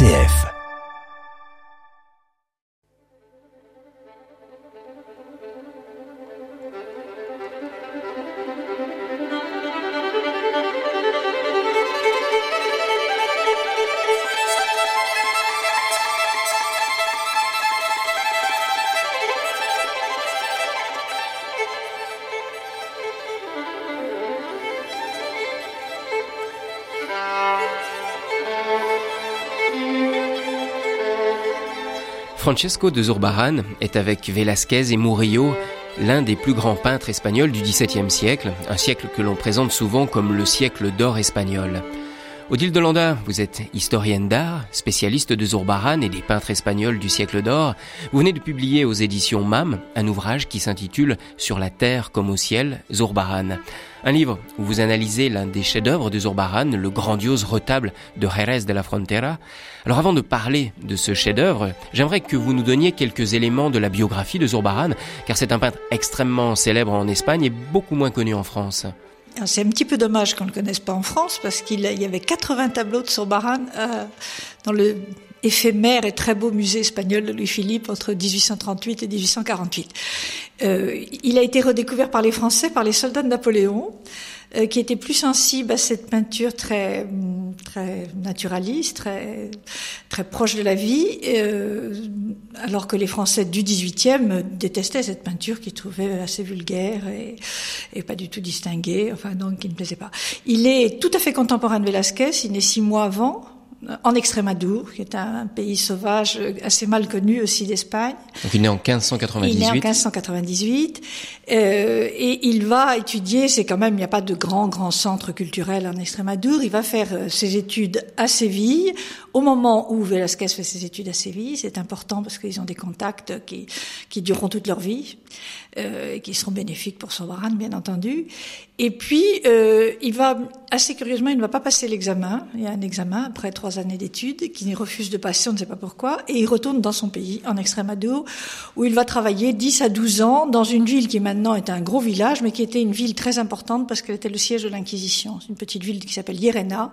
RCF. Francesco de Zurbaran est avec Velázquez et Murillo l'un des plus grands peintres espagnols du XVIIe siècle, un siècle que l'on présente souvent comme le siècle d'or espagnol. Odile Landa, vous êtes historienne d'art, spécialiste de Zurbaran et des peintres espagnols du siècle d'or. Vous venez de publier aux éditions MAM un ouvrage qui s'intitule Sur la terre comme au ciel, Zurbaran. Un livre où vous analysez l'un des chefs-d'œuvre de Zurbaran, le grandiose retable de Jerez de la Frontera. Alors avant de parler de ce chef-d'œuvre, j'aimerais que vous nous donniez quelques éléments de la biographie de Zurbaran, car c'est un peintre extrêmement célèbre en Espagne et beaucoup moins connu en France. C'est un petit peu dommage qu'on ne le connaisse pas en France parce qu'il y avait 80 tableaux de Zurbaran euh, dans le éphémère et très beau musée espagnol de Louis-Philippe entre 1838 et 1848. Euh, il a été redécouvert par les Français, par les soldats de Napoléon. Euh, qui étaient plus sensibles à cette peinture très très naturaliste, très très proche de la vie, euh, alors que les Français du 18e détestaient cette peinture qu'ils trouvaient assez vulgaire et, et pas du tout distinguée, enfin donc qui ne plaisait pas. Il est tout à fait contemporain de Velázquez, il est six mois avant, en Extrémadour, qui est un pays sauvage assez mal connu aussi d'Espagne. Donc il est en 1598. Il est en 1598 euh, et il va étudier. C'est quand même il n'y a pas de grand grand centre culturel en Extrémadour. Il va faire euh, ses études à Séville. Au moment où Velázquez fait ses études à Séville, c'est important parce qu'ils ont des contacts qui qui dureront toute leur vie euh, qui seront bénéfiques pour Sobaran, bien entendu. Et puis euh, il va assez curieusement, il ne va pas passer l'examen. Il y a un examen après trois années d'études qu'il refuse de passer, on ne sait pas pourquoi, et il retourne dans son pays, en Extrémadure, où il va travailler 10 à 12 ans dans une ville qui maintenant est un gros village, mais qui était une ville très importante parce qu'elle était le siège de l'Inquisition. C'est une petite ville qui s'appelle Llerena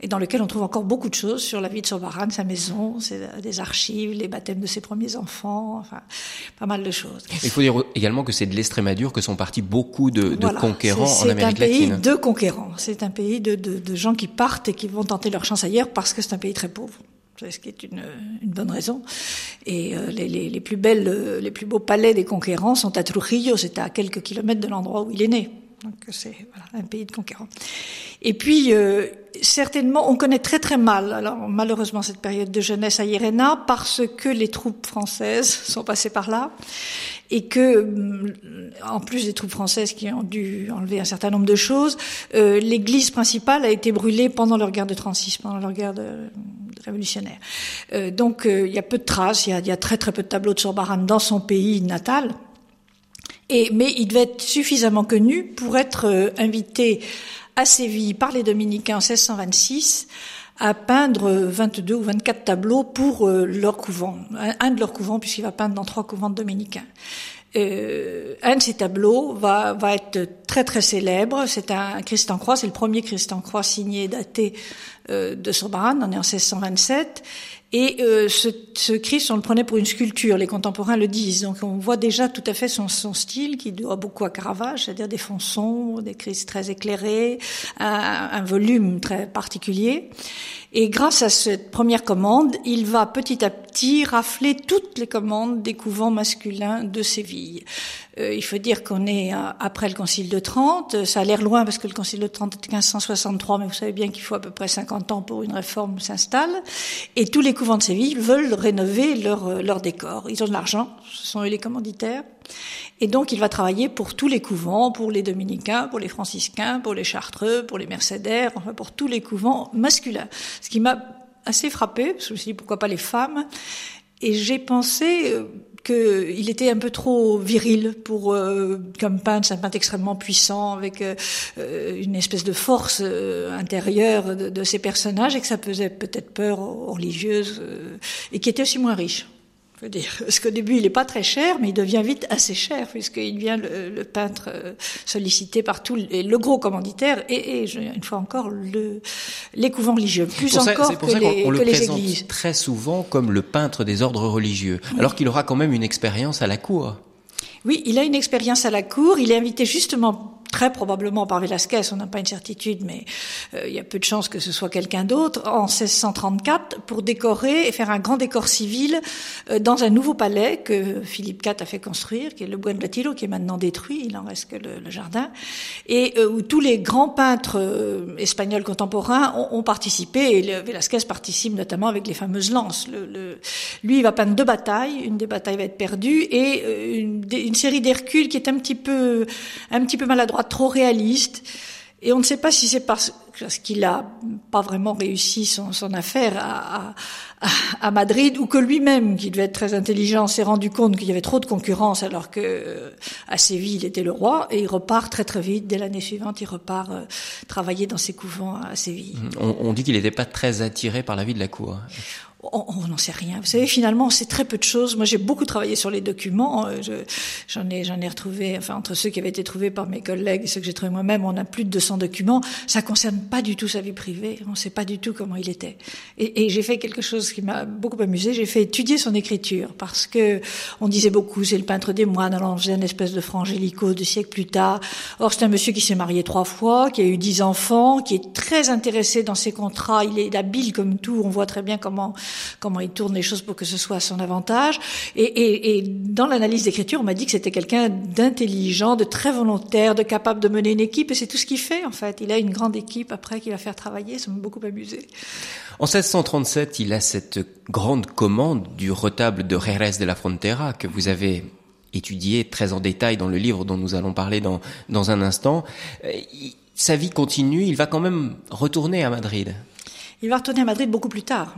et dans lequel on trouve encore beaucoup de choses sur la vie de Sobaran, sa maison, des archives, les baptêmes de ses premiers enfants, enfin, pas mal de choses. Il faut dire également que c'est de l'Estrémadure que sont partis beaucoup de, de conquérants en Amérique latine. C'est un pays de conquérants. C'est un pays de, de, de, gens qui partent et qui vont tenter leur chance ailleurs parce que c'est un pays très pauvre. Ce qui est une, une bonne raison. Et euh, les, les, les, plus belles, les plus beaux palais des conquérants sont à Trujillo, c'est à quelques kilomètres de l'endroit où il est né. Donc c'est voilà, un pays de conquérants. Et puis euh, certainement, on connaît très très mal, alors malheureusement cette période de jeunesse à Irena parce que les troupes françaises sont passées par là et que, mm, en plus des troupes françaises qui ont dû enlever un certain nombre de choses, euh, l'église principale a été brûlée pendant leur guerre de 36, pendant leur guerre de, révolutionnaire. Euh, donc euh, il y a peu de traces, il y a, y a, très très peu de tableaux de Sorbaran dans son pays natal. Et, mais il devait être suffisamment connu pour être euh, invité à Séville par les dominicains en 1626 à peindre 22 ou 24 tableaux pour euh, leur couvent, un de leurs couvents puisqu'il va peindre dans trois couvents dominicains. Euh, un de ces tableaux va, va être très très célèbre. C'est un Christ en croix, c'est le premier Christ en croix signé daté euh, de Sobaran, on est en 1627. Et euh, ce, ce, Christ, on le prenait pour une sculpture, les contemporains le disent. Donc on voit déjà tout à fait son, son style qui doit beaucoup à Caravage, c'est-à-dire des fonds sombres, des Christ très éclairés, un, un, volume très particulier. Et grâce à cette première commande, il va petit à petit rafler toutes les commandes des couvents masculins de Séville. Euh, il faut dire qu'on est après le Concile de Trente. Ça a l'air loin parce que le Concile de Trente est 1563, mais vous savez bien qu'il faut à peu près 50 ans pour une réforme s'installe. Et tous les couvents de Séville veulent rénover leur, leur décor. Ils ont de l'argent, ce sont eux les commanditaires. Et donc, il va travailler pour tous les couvents, pour les dominicains, pour les franciscains, pour les chartreux, pour les mercédaires, enfin pour tous les couvents masculins. Ce qui m'a assez frappé, parce que je me suis dit pourquoi pas les femmes. Et j'ai pensé euh, qu'il était un peu trop viril pour euh, comme peintre, c'est un peintre extrêmement puissant avec euh, une espèce de force intérieure de, de, ses personnages et que ça faisait peut-être peur aux religieuses et qui était aussi moins riche. Dire, parce qu'au début, il n'est pas très cher, mais il devient vite assez cher, puisqu'il devient le, peintre euh, sollicité par tout le, le gros commanditaire et, et, une fois encore, le, les couvents religieux, plus encore que, les, on le les églises. très souvent comme le peintre des ordres religieux, alors qu'il aura quand même une expérience à la cour. Oui, il a une expérience à la cour. Il est invité justement très probablement par Velasquez, on n'a pas une certitude, mais euh, il y a peu de chances que ce soit quelqu'un d'autre, en 1634, pour décorer et faire un grand décor civil euh, dans un nouveau palais que Philippe IV a fait construire, qui est le Buen Retiro, qui est maintenant détruit, il en reste que le, jardin, et euh, où tous les grands peintres espagnols contemporains ont, participé, et Velasquez participe notamment avec les fameuses lances. Le, lui, il va peindre deux batailles, une des batailles va être perdue, et une, une série d'Hercule qui est un petit peu, un petit peu maladroite trop réaliste. Et on ne sait pas si c'est parce, qu'il a pas vraiment réussi son, affaire à, Madrid ou que lui-même, qui devait être très intelligent, s'est rendu compte qu'il y avait trop de concurrence alors que euh, à Séville il était le roi et il repart très très vite. Dès l'année suivante, il repart euh, travailler dans ses couvents à Séville. On, on dit qu'il n'était pas très attiré par la vie de la cour on n'en sait rien. Vous savez, finalement, c'est très peu de choses. Moi, j'ai beaucoup travaillé sur les documents. Euh, j'en ai, j'en ai retrouvé, enfin, entre ceux qui avaient été trouvés par mes collègues et ceux que j'ai trouvés moi-même, on a plus de 200 documents. Ça concerne pas du tout sa vie privée. On sait pas du tout comment il était. Et, et j'ai fait quelque chose qui m'a beaucoup amusé. J'ai fait étudier son écriture parce que on disait beaucoup, c'est le peintre des moines. Alors, on une espèce de frangélico deux siècles plus tard. Or, c'est un monsieur qui s'est marié trois fois, qui a eu dix enfants, qui est très intéressé dans ses contrats. Il est habile comme tout. On voit très bien comment comment il tourne les choses pour que ce soit à son avantage. Et, dans l'analyse d'écriture, on m'a dit que c'était quelqu'un d'intelligent, de très volontaire, de capable de mener une équipe, et c'est tout ce qu'il fait en fait. Il a une grande équipe après qu'il va faire travailler, ça m'a beaucoup amusé. En 1637, il a cette grande commande du retable de Jerez de la Frontera que vous avez étudié très en détail dans le livre dont nous allons parler dans, dans un instant. Euh, sa vie continue, il va quand même retourner à Madrid. Il va retourner à Madrid beaucoup plus tard.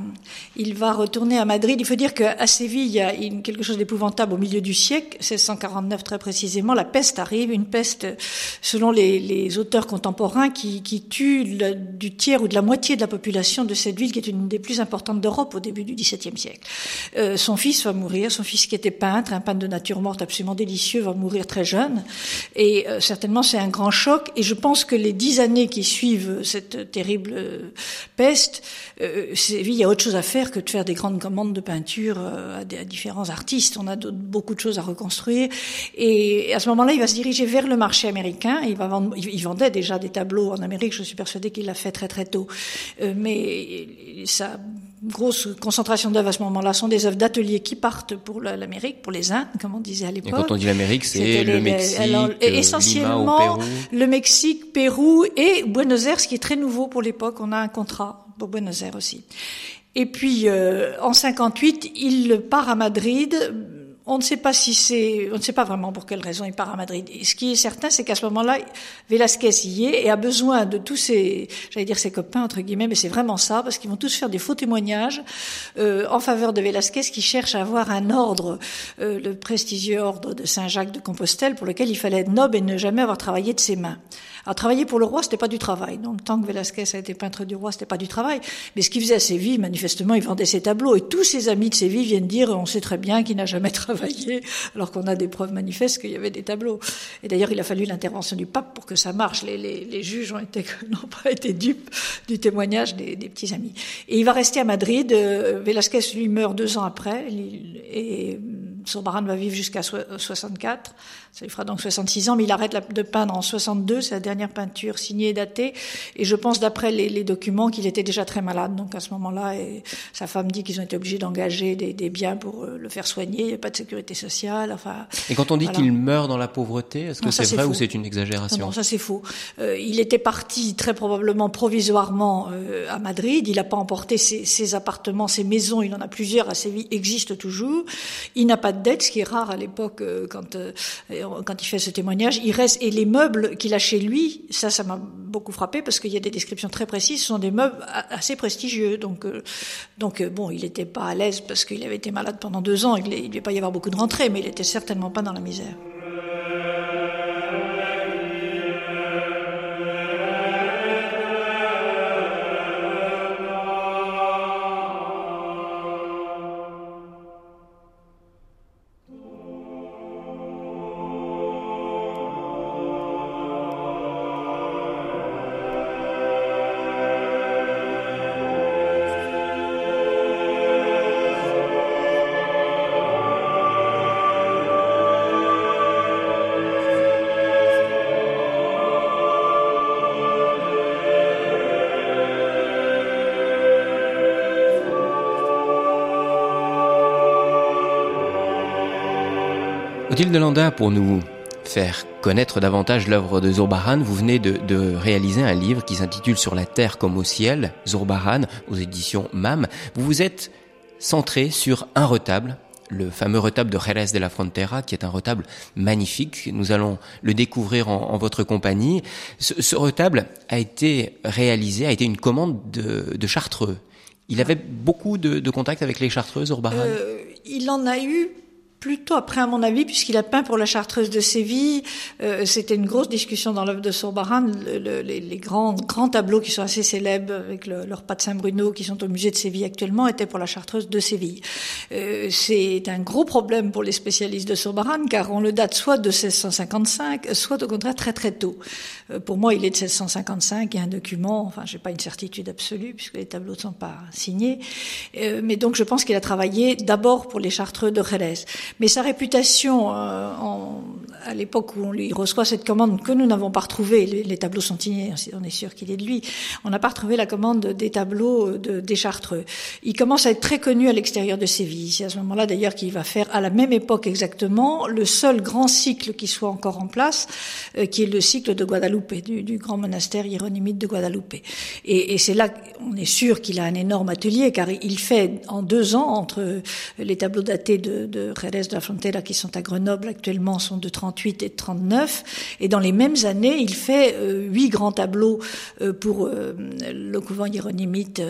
Il va retourner à Madrid. Il faut dire qu'à Séville, il y a quelque chose d'épouvantable au milieu du siècle, 1649 très précisément. La peste arrive, une peste, selon les, auteurs contemporains, qui, tue du tiers ou de la moitié de la population de cette ville, qui est une des plus importantes d'Europe au début du XVIIe siècle. Euh, son fils va mourir. Son fils qui était peintre, un peintre de nature morte absolument délicieux, va mourir très jeune. Et euh, certainement, c'est un grand choc. Et je pense que les dix années qui suivent cette terrible euh, euh, il y a autre chose à faire que de faire des grandes commandes de peinture euh, à, différents artistes. On a beaucoup de choses à reconstruire. Et à ce moment-là, il va se diriger vers le marché américain. Il, vendait déjà des tableaux en Amérique. Je suis persuadée qu'il l'a fait très très tôt. Euh, mais sa grosse concentration d'œuvres à ce moment-là sont des œuvres d'atelier qui partent pour l'Amérique, pour les Indes, comme on disait à l'époque. Et quand on dit l'Amérique, c'est le Mexique, alors, essentiellement le Mexique, Pérou et Buenos Aires, ce qui est très nouveau pour l'époque. On a un contrat pour Buenos Aires aussi. Et puis euh, en 58, il part à Madrid. On ne sait pas si c'est, on ne sait pas vraiment pour quelle raison il part à Madrid. Ce qui est certain, c'est qu'à ce moment-là, Velasquez y est et a besoin de tous ses, j'allais dire ses copains entre guillemets, mais c'est vraiment ça parce qu'ils vont tous faire des faux témoignages euh, en faveur de Velasquez qui cherche à avoir un ordre, euh, le prestigieux ordre de Saint Jacques de Compostelle, pour lequel il fallait être noble et ne jamais avoir travaillé de ses mains. Alors travailler pour le roi, c'était pas du travail. Donc tant que Velasquez a été peintre du roi, c'était pas du travail. Mais ce qu'il faisait à Séville, manifestement, il vendait ses tableaux. Et tous ses amis de Séville viennent dire, on sait très bien qu'il n'a jamais travaillé, alors qu'on a des preuves manifestes qu'il y avait des tableaux. Et d'ailleurs, il a fallu l'intervention du pape pour que ça marche. Les, les, les juges n'ont pas été dupes du témoignage des, des, petits amis. Et il va rester à Madrid. Euh, Velasquez lui meurt deux ans après. Sorbara va vivre jusqu'à 64. Ça lui fera donc 66 ans, mais il arrête de peindre en 62, c'est la dernière peinture signée et datée. Et je pense, d'après les, documents, qu'il était déjà très malade. Donc à ce moment-là, et sa femme dit qu'ils ont été obligés d'engager des, biens pour euh, le faire soigner. Il n'y a pas de sécurité sociale. Enfin. Et quand on dit qu'il meurt dans la pauvreté, est-ce que c'est vrai ou c'est une exagération Non, ça c'est faux. Euh, il était parti très probablement provisoirement euh, à Madrid. Il n'a pas emporté ses, ses, appartements, ses maisons. Il en a plusieurs à Séville, existent toujours. Il n'a pas de dette, ce qui est rare à l'époque quand quand il fait ce témoignage, il reste et les meubles qu'il a chez lui, ça, ça m'a beaucoup frappé parce qu'il y a des descriptions très précises. Ce sont des meubles assez prestigieux. Donc, euh, donc euh, bon, il n'était pas à l'aise parce qu'il avait été malade pendant deux ans. Il ne devait pas y avoir beaucoup de rentrées, mais il était certainement pas dans la misère. Odile de Landa, pour nous faire connaître davantage l'œuvre de Zurbaran, vous venez de, réaliser un livre qui s'intitule Sur la terre comme au ciel, Zurbaran, aux éditions MAM. Vous vous êtes centré sur un retable, le fameux retable de Jerez de la Frontera, qui est un retable magnifique. Nous allons le découvrir en, votre compagnie. Ce, retable a été réalisé, a été une commande de, Chartreux. Il avait beaucoup de, contacts avec les Chartreux, Zurbaran? Euh, Il en a eu plutôt après à mon avis puisqu'il a peint pour la Chartreuse de Séville euh, c'était une grosse discussion dans l'œuvre de Sorbaran le, le, les, grands grands tableaux qui sont assez célèbres avec le, leur pas de Saint-Bruno qui sont au musée de Séville actuellement étaient pour la Chartreuse de Séville. Euh, c'est un gros problème pour les spécialistes de Sorbaran car on le date soit de 1655 soit au contraire très très tôt. Euh, pour moi il est de 1655 il y a un document enfin j'ai pas une certitude absolue puisque les tableaux ne sont pas signés. Euh, mais donc je pense qu'il a travaillé d'abord pour les Chartreux de Jerez mais sa réputation, euh, en, à l'époque où on lui reçoit cette commande que nous n'avons pas retrouvée, les, les, tableaux sont signés, on est sûr qu'il est de lui, on n'a pas retrouvé la commande des tableaux de, des Chartreux. Il commence à être très connu à l'extérieur de Séville. C'est à ce moment-là d'ailleurs qu'il va faire à la même époque exactement le seul grand cycle qui soit encore en place, euh, qui est le cycle de Guadalupe, du, du grand monastère hieronymite de Guadalupe. Et, et c'est là on est sûr qu'il a un énorme atelier, car il fait en deux ans, entre les tableaux datés de, de Jerez de la Frontera qui sont à Grenoble actuellement sont de 38 et de 39 et dans les mêmes années il fait euh, huit grands tableaux euh, pour euh, le couvent hieronymite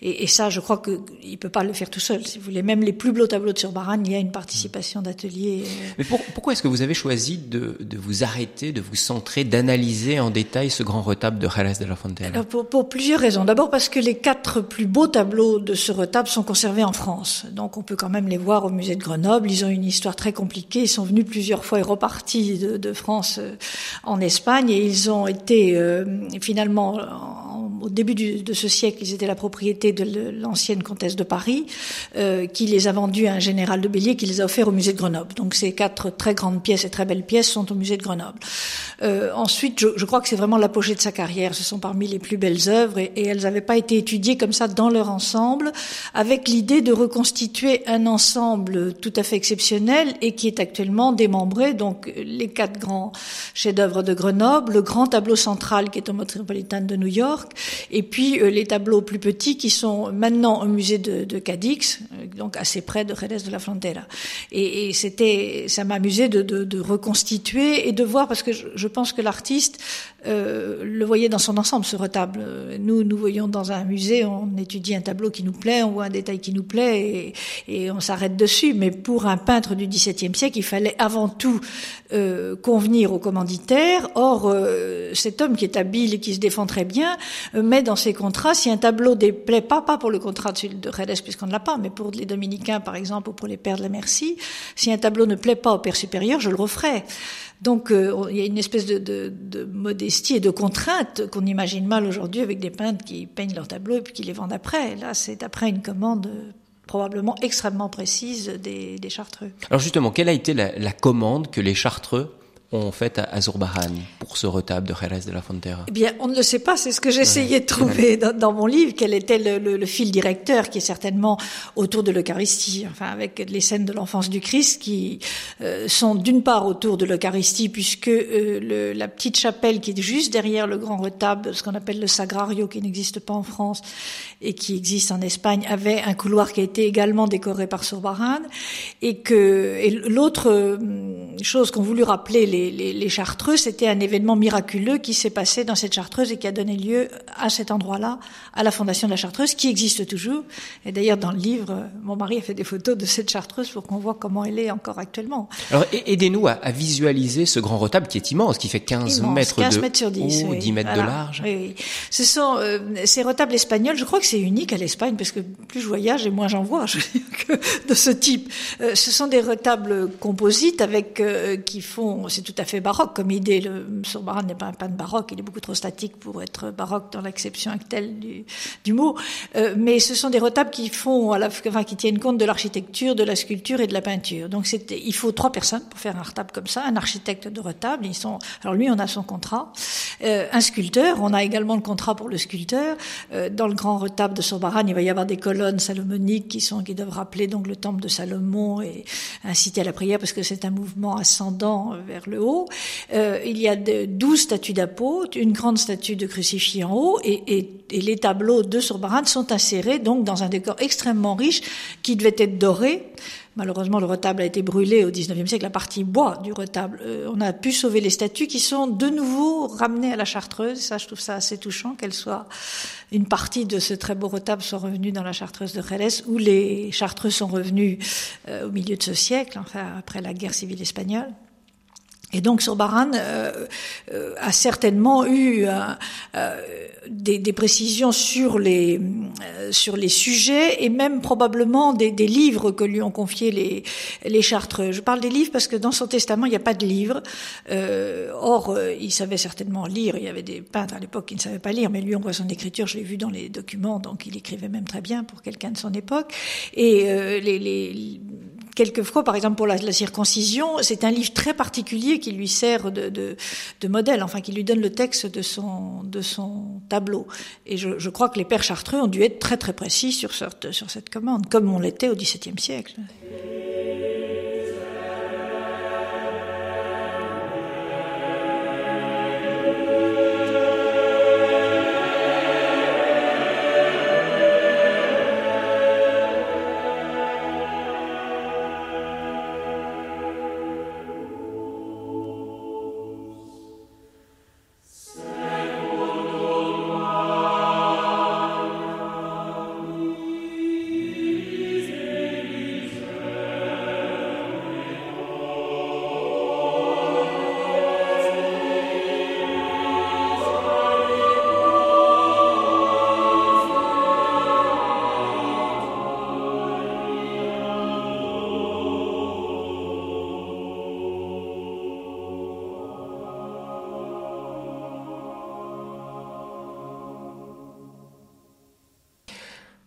et, et, ça je crois que il peut pas le faire tout seul si vous voulez. Même les plus beaux tableaux de Surbaran il y a une participation d'atelier euh. mais pour, pourquoi est-ce que vous avez choisi de, de vous arrêter de vous centrer d'analyser en détail ce grand retable de Jerez de la Frontera? Pour, pour plusieurs raisons. D'abord parce que les quatre plus beaux tableaux de ce retable sont conservés en France. Donc on peut quand même les voir au musée de Grenoble. Ils ont une histoire très compliquée. Ils sont venus plusieurs fois et repartis de, France euh, en Espagne et ils ont été euh, finalement au début du, de ce siècle, ils étaient la propriété de l'ancienne comtesse de Paris, euh, qui les a vendus à un général de Bélier, qui les a offerts au musée de Grenoble. Donc ces quatre très grandes pièces et très belles pièces sont au musée de Grenoble. Euh, ensuite, je, je crois que c'est vraiment l'apogée de sa carrière. Ce sont parmi les plus belles œuvres et, et elles n'avaient pas été étudiées comme ça dans leur ensemble, avec l'idée de reconstituer un ensemble tout à fait exceptionnel et qui est actuellement démembré. Donc les quatre grands chefs-d'œuvre de Grenoble, le grand tableau central qui est au Metropolitan de New York, et puis euh, les tableaux plus petits qui sont maintenant au musée de, de Cadix, euh, donc assez près de Jerez de la Frontera. Et, et c'était, ça m'amusait de, de, de reconstituer et de voir parce que je, je pense que l'artiste euh, le voyait dans son ensemble ce retable. Nous, nous voyons dans un musée, on étudie un tableau qui nous plaît, on voit un détail qui nous plaît et, et on s'arrête dessus. Mais pour un peintre du XVIIe siècle, il fallait avant tout euh, convenir au commanditaire. Or, euh, cet homme qui est habile et qui se défend très bien euh, met dans ses contrats, si un tableau déplaît pas, pas pour le contrat de, de Redes puisqu'on ne l'a pas, mais pour les dominicains par exemple ou pour les pères de la Merci, si un tableau ne plaît pas au père supérieur, je le referai. Donc euh, il y a une espèce de, de, de modestie et de contrainte qu'on imagine mal aujourd'hui avec des peintres qui peignent leurs tableaux et puis qui les vendent après. Là, c'est après une commande probablement extrêmement précise des, Chartreux. Alors justement, quelle a été la, la commande que les Chartreux ont fait à Azurbahan pour ce retable de Jerez de la Frontera? Eh bien, on ne le sait pas. C'est ce que j'essayais ouais. de trouver dans, dans, mon livre. Quel était le, le, le, fil directeur qui est certainement autour de l'Eucharistie, enfin avec les scènes de l'enfance du Christ qui euh, sont d'une part autour de l'Eucharistie puisque euh, le, la petite chapelle qui est juste derrière le grand retable, ce qu'on appelle le Sagrario, qui n'existe pas en France et qui existe en Espagne, avait un couloir qui a été également décoré par Surbaran et que et l'autre euh, chose qu'ont voulu rappeler les les, les, chartreux, c'était un événement miraculeux qui s'est passé dans cette chartreuse et qui a donné lieu à cet endroit-là, à la fondation de la chartreuse, qui existe toujours. Et d'ailleurs, dans le livre, mon mari a fait des photos de cette chartreuse pour qu'on voit comment elle est encore actuellement. Alors, aidez-nous à, à, visualiser ce grand retable qui est immense, qui fait 15 immense, mètres 15 de mètres sur 10, haut, oui. 10 mètres voilà. de large. Oui, oui. Ce sont euh, ces retables espagnols, je crois que c'est unique à l'Espagne, parce que plus je voyage et moins j'en vois je que de ce type. Euh, ce sont des retables composites avec euh, qui font, c'est tout tout à fait baroque comme idée. Le Surbaran n'est pas un peintre baroque, il est beaucoup trop statique pour être baroque dans l'acception actuelle du, mot. Euh, mais ce sont des retables qui font, enfin, qui tiennent compte de l'architecture, de la sculpture et de la peinture. Donc il faut trois personnes pour faire un retable comme ça, un architecte de retable. Ils sont, alors lui, on a son contrat, euh, un sculpteur. On a également le contrat pour le sculpteur. Euh, dans le grand retable de Surbaran, il va y avoir des colonnes salomoniques qui sont qui doivent rappeler donc le temple de Salomon et inciter à la prière parce que c'est un mouvement ascendant vers le haut. Euh, il y a douze statues d'apôtres, une grande statue de crucifix en haut, et, les tableaux de Surbaran sont insérés donc dans un décor extrêmement riche qui devait être doré. Malheureusement, le retable a été brûlé au XIXe siècle, la partie bois du retable. Euh, on a pu sauver les statues qui sont de nouveau ramenées à la Chartreuse. Ça, je trouve ça assez touchant qu'elle soit une partie de ce très beau retable soit revenue dans la Chartreuse de Jerez, où les Chartreux sont revenus euh, au milieu de ce siècle, enfin après la guerre civile espagnole. Et donc Surbaran euh, euh, a certainement eu euh, des, des, précisions sur les euh, sur les sujets et même probablement des, des, livres que lui ont confiés les les Chartreux. Je parle des livres parce que dans son testament il n'y a pas de livres. Euh, or il savait certainement lire. Il y avait des peintres à l'époque qui ne savaient pas lire, mais lui on voit son écriture. Je l'ai vu dans les documents, donc il écrivait même très bien pour quelqu'un de son époque. Et les, les quelquefois, par exemple pour la, la circoncision, c'est un livre très particulier qui lui sert de, de, de, modèle, enfin qui lui donne le texte de son, de son tableau. Et je, je, crois que les pères chartreux ont dû être très très précis sur cette, sur cette commande, comme on l'était au XVIIe siècle.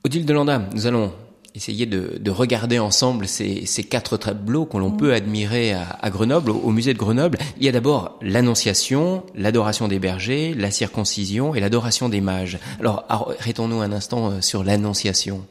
Odile de Landa, nous allons essayer de, de regarder ensemble ces, ces quatre tableaux que l'on mmh. peut admirer à, à Grenoble, au, au, musée de Grenoble. Il y a d'abord l'Annonciation, l'adoration des bergers, la circoncision et l'adoration des mages. Alors arrêtons-nous un instant euh, sur l'Annonciation.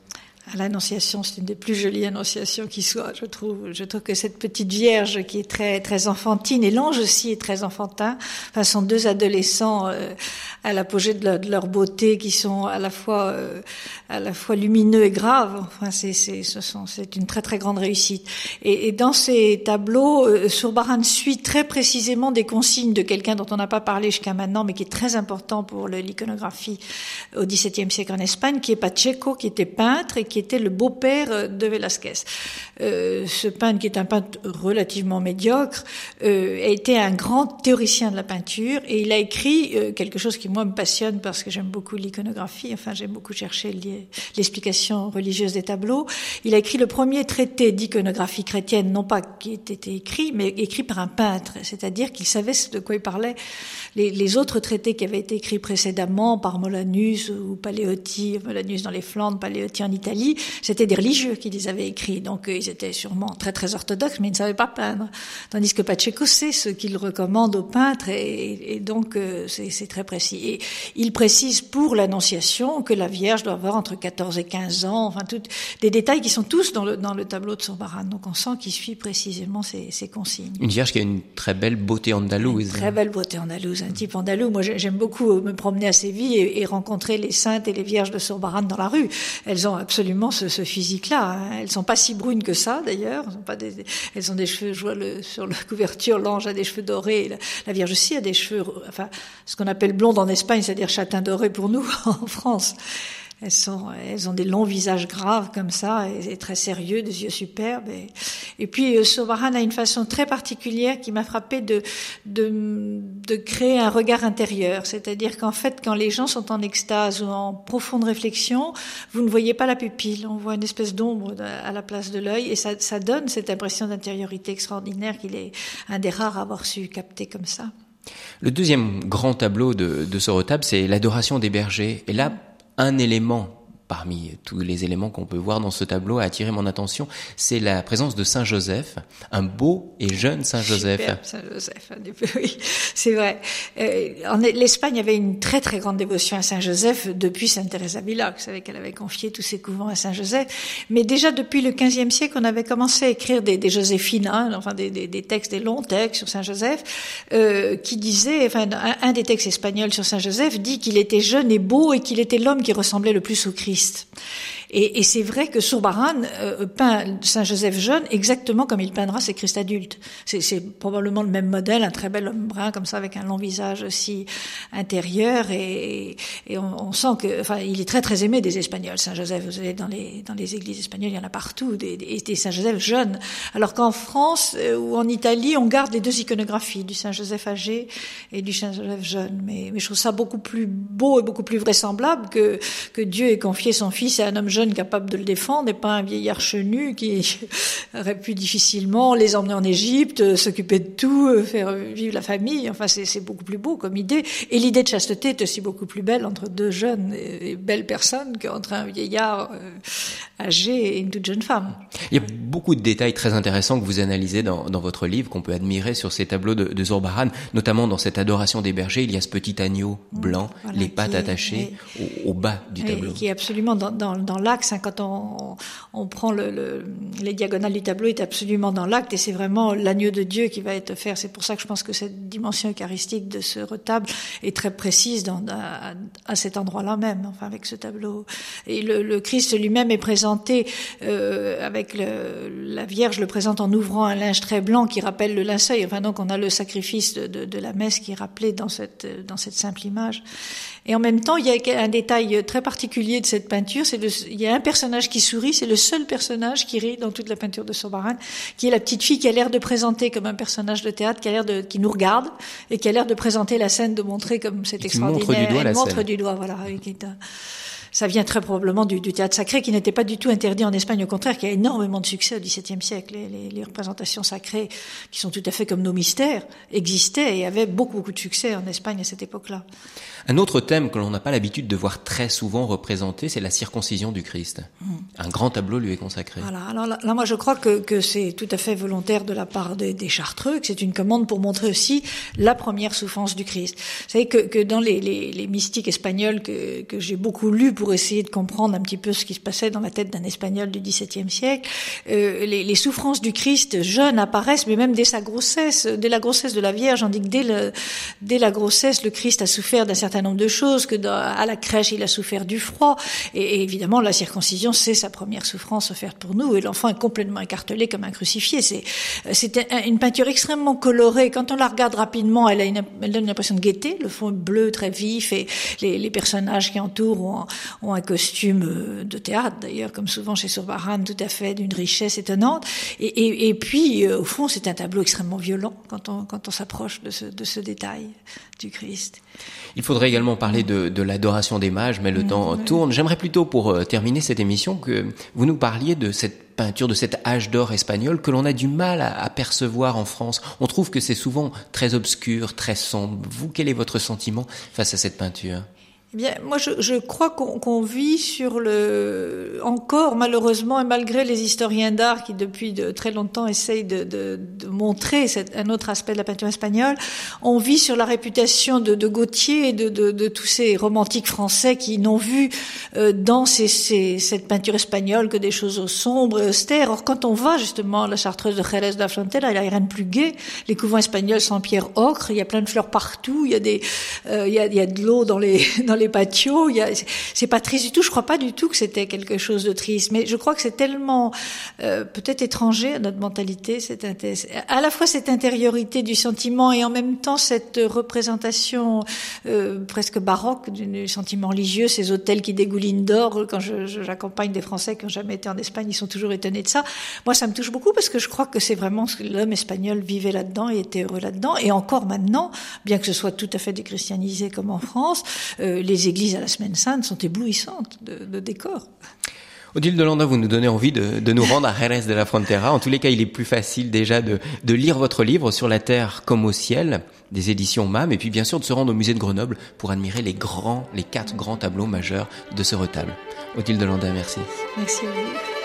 L'Annonciation, c'est une des plus jolies annonciations qui soit, je trouve. Je trouve que cette petite Vierge qui est très très enfantine et l'ange aussi est très enfantin. Enfin, sont deux adolescents euh, à l'apogée de, leur, de, leur beauté qui sont à la fois euh, à la fois lumineux et graves. Enfin, c'est c'est ce sont c'est une très très grande réussite. Et, et dans ces tableaux, euh, Surbaran suit très précisément des consignes de quelqu'un dont on n'a pas parlé jusqu'à maintenant, mais qui est très important pour l'iconographie au XVIIe siècle en Espagne, qui est Pacheco, qui était peintre et qui qui était le beau-père de Velázquez. Euh, ce peintre, qui est un peintre relativement médiocre, euh, a été un grand théoricien de la peinture et il a écrit euh, quelque chose qui moi me passionne parce que j'aime beaucoup l'iconographie. Enfin, j'aime beaucoup chercher l'explication religieuse des tableaux. Il a écrit le premier traité d'iconographie chrétienne, non pas qui ait été écrit, mais écrit par un peintre, c'est-à-dire qu'il savait de quoi il parlait. Les, les, autres traités qui avaient été écrits précédemment par Molanus ou Paléotti, Molanus dans les Flandres, Paléotti en Italie c'était des religieux qui les avaient écrits, donc euh, ils étaient sûrement très très orthodoxes, mais ils ne savaient pas peindre. Tandis que Pacheco sait ce qu'il recommande aux peintres, et, et donc euh, c'est très précis. Et il précise pour l'Annonciation que la Vierge doit avoir entre 14 et 15 ans, enfin tout, des détails qui sont tous dans le, dans le tableau de Sorbaran. Donc on sent qu'il suit précisément ces, ces, consignes. Une Vierge qui a une très belle beauté andalouse. Une très belle beauté andalouse, un type andalou. Moi j'aime beaucoup me promener à Séville et, et rencontrer les saintes et les Vierges de Sorbaran dans la rue. Elles ont absolument ce, physique-là. Hein. Elles sont pas si brunes que ça, d'ailleurs. Elles, ont des cheveux, je vois sur la couverture, l'ange a des cheveux dorés, la, la, Vierge aussi a des cheveux, enfin, ce qu'on appelle blonde en Espagne, c'est-à-dire châtain doré pour nous en France. Elles sont, elles ont des longs visages graves comme ça, et, très sérieux, des yeux superbes. Et, puis euh, Sobaran a une façon très particulière qui m'a frappé de, de, de créer un regard intérieur. C'est-à-dire qu'en fait, quand les gens sont en extase ou en profonde réflexion, vous ne voyez pas la pupille, on voit une espèce d'ombre à la place de l'œil, et ça, ça donne cette impression d'intériorité extraordinaire qu'il est un des rares à avoir su capter comme ça. Le deuxième grand tableau de, de ce retable, c'est l'adoration des bergers. Et là, un élément parmi tous les éléments qu'on peut voir dans ce tableau a attiré mon attention, c'est la présence de Saint Joseph, un beau et jeune Saint Joseph. Saint Joseph, oui, c'est vrai. Euh, L'Espagne avait une très très grande dévotion à Saint Joseph depuis Sainte Thérèse d'Avila. Vous savez qu'elle avait confié tous ses couvents à Saint Joseph. Mais déjà depuis le XVe siècle, on avait commencé à écrire des, Joséphines, hein, enfin des, textes, des longs textes sur Saint Joseph, euh, qui disaient, enfin un des textes espagnols sur Saint Joseph dit qu'il était jeune et beau et qu'il était l'homme qui ressemblait le plus au Christ. Christ. Et, et c'est vrai que Sourbaran euh, peint Saint Joseph jeune exactement comme il peindra ses Christ adultes. C'est probablement le même modèle, un très bel homme brun comme ça avec un long visage aussi intérieur et, et on, on, sent que, enfin, il est très très aimé des Espagnols. Saint Joseph, vous savez, dans les dans les églises espagnoles, il y en a partout des, des, des Saint Joseph jeunes. Alors qu'en France euh, ou en Italie, on garde les deux iconographies du Saint Joseph âgé et du Saint Joseph jeune. Mais, mais je trouve ça beaucoup plus beau et beaucoup plus vraisemblable que que Dieu ait confié son fils à un homme jeune capable de le défendre et pas un vieillard chenu qui aurait pu difficilement les emmener en Égypte, euh, s'occuper de tout, euh, faire vivre la famille. Enfin, c'est beaucoup plus beau comme idée. Et l'idée de chasteté est aussi beaucoup plus belle entre deux jeunes et belles personnes qu'entre un vieillard euh, âgé et une toute jeune femme. Il y a beaucoup de détails très intéressants que vous analysez dans, dans votre livre, qu'on peut admirer sur ces tableaux de, de Zorbaran, notamment dans cette adoration des bergers. Il y a ce petit agneau blanc, les pattes attachées au, au, bas du tableau. Qui est absolument dans, dans, dans l'axe. Hein, quand on, prend le, le, les diagonales du tableau, est absolument dans l'acte et c'est vraiment l'agneau de Dieu qui va être fait. C'est pour ça que je pense que cette dimension eucharistique de ce retable est très précise à, cet endroit-là même, enfin avec ce tableau. Et le, Christ lui-même est présenté euh, avec la Vierge le présente en ouvrant un linge très blanc qui rappelle le linceul. Enfin donc on a le sacrifice de, la messe qui est rappelé dans cette simple image. Et en même temps, il y a un détail très particulier de cette peinture, c'est il y a un personnage qui sourit, c'est le seul personnage qui rit dans toute la peinture de Sobaran, qui est la petite fille qui a l'air de présenter comme un personnage de théâtre, qui a l'air de, qui nous regarde et qui a l'air de présenter la scène, de montrer comme c'est extraordinaire. Montre du doigt Elle la montre scène. du doigt, voilà. Qui est un, ça vient très probablement du, du, théâtre sacré qui n'était pas du tout interdit en Espagne, au contraire, qui a énormément de succès au XVIIe siècle. Les, les, les, représentations sacrées, qui sont tout à fait comme nos mystères, existaient et avaient beaucoup, beaucoup de succès en Espagne à cette époque-là. Un autre thème que l'on n'a pas l'habitude de voir très souvent représenté, c'est la circoncision du Christ. Mmh. Un grand tableau lui est consacré. Voilà. Alors là, là moi, je crois que, que c'est tout à fait volontaire de la part des, des Chartreux, que c'est une commande pour montrer aussi la première souffrance du Christ. Vous savez que, que dans les, mystiques espagnols que, que j'ai beaucoup lus pour essayer de comprendre un petit peu ce qui se passait dans la tête d'un Espagnol du XVIIe siècle, euh, les, les, souffrances du Christ jeune apparaissent, mais même dès sa grossesse, dès la grossesse de la Vierge, on dit que dès, le, dès la grossesse, le Christ a souffert d'un certain nombre de choses, que dans, à la crèche, il a souffert du froid, et, évidemment, la circoncision, c'est sa première souffrance offerte pour nous, et l'enfant est complètement écartelé comme un crucifié. C'est, c'est une peinture extrêmement colorée. Quand on la regarde rapidement, elle, a une, elle donne une impression de gaieté. Le fond bleu, très vif, et les, les personnages qui entourent ont un costume de théâtre, d'ailleurs, comme souvent chez Surbaran, tout à fait d'une richesse étonnante. Et, et, et puis, au fond, c'est un tableau extrêmement violent quand on, quand on s'approche de ce, de ce détail du Christ. Il faudrait également parler de, de l'adoration des mages, mais le mmh, temps oui. tourne. J'aimerais plutôt, pour euh, terminer cette émission, que vous nous parliez de cette peinture, de cet âge d'or espagnol que l'on a du mal à, à, percevoir en France. On trouve que c'est souvent très obscur, très sombre. Vous, quel est votre sentiment face à cette peinture? Bien, moi, je, je crois qu'on qu vit sur le encore malheureusement et malgré les historiens d'art qui depuis de très longtemps essayent de, de, de montrer cette, un autre aspect de la peinture espagnole, on vit sur la réputation de, de Gautier et de, tous ces romantiques français qui n'ont vu euh, dans ces, ces, cette peinture espagnole que des choses sombres et austères. Or, quand on va justement à la chartreuse de Jerez de la Frontera, il n'y a rien de plus gai. Les couvents espagnols en pierre ocre, il y a plein de fleurs partout, il y a des, euh, il, y a, il y a de l'eau dans les dans dans C'est pas triste du tout. Je crois pas du tout que c'était quelque chose de triste, mais je crois que c'est tellement euh, peut-être étranger à notre mentalité, cette à la fois cette intériorité du sentiment et en même temps cette représentation euh, presque baroque du sentiment religieux, ces hôtels qui dégoulinent d'or. Quand j'accompagne des Français qui n'ont jamais été en Espagne, ils sont toujours étonnés de ça. Moi, ça me touche beaucoup parce que je crois que c'est vraiment ce que l'homme espagnol vivait là-dedans et était heureux là-dedans. Et encore maintenant, bien que ce soit tout à fait déchristianisé comme en France, euh, les églises à la Semaine Sainte sont éblouissantes de, de décors. Odile de Landa, vous nous donnez envie de, de, nous rendre à Jerez de la Frontera. En tous les cas, il est plus facile déjà de, de, lire votre livre sur la terre comme au ciel, des éditions MAM, et puis bien sûr de se rendre au musée de Grenoble pour admirer les grands, les quatre grands tableaux majeurs de ce retable. Odile de Landa, merci. Merci vous.